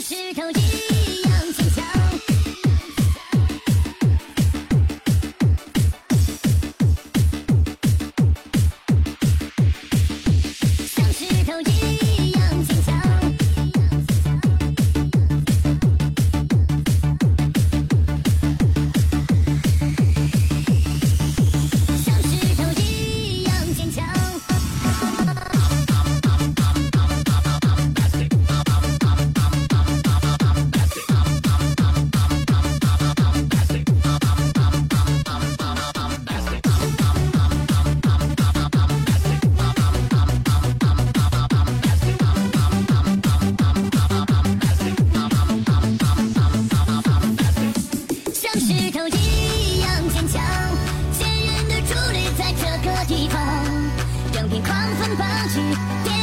是靠记。tarde.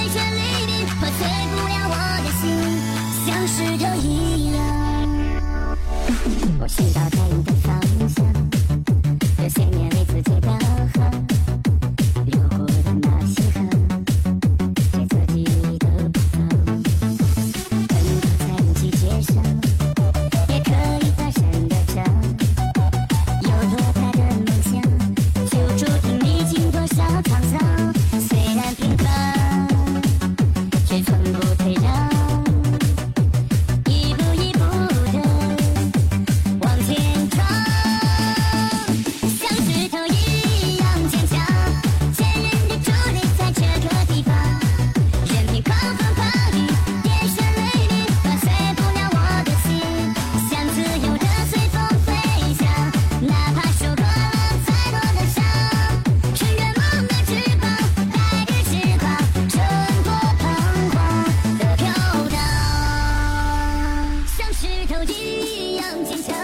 一样坚强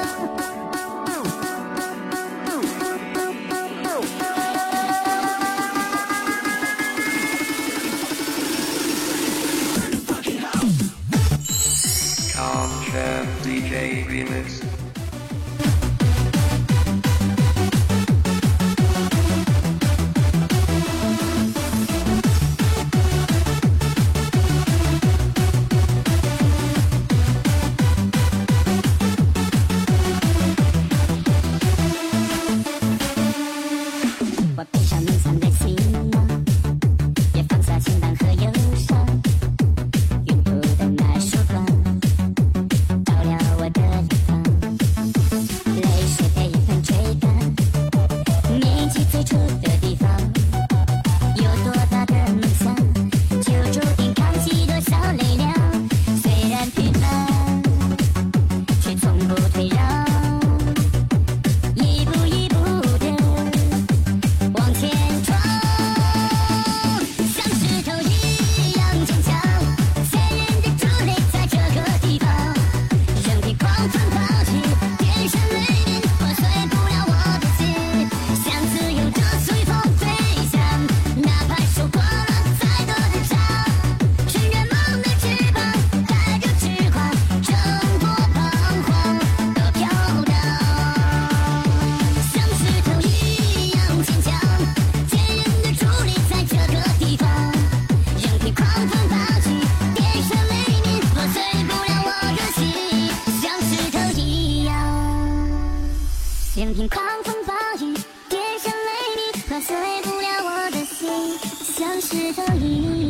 狂风暴雨，电闪雷鸣，破碎不了我的心，像失的影。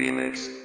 Remix.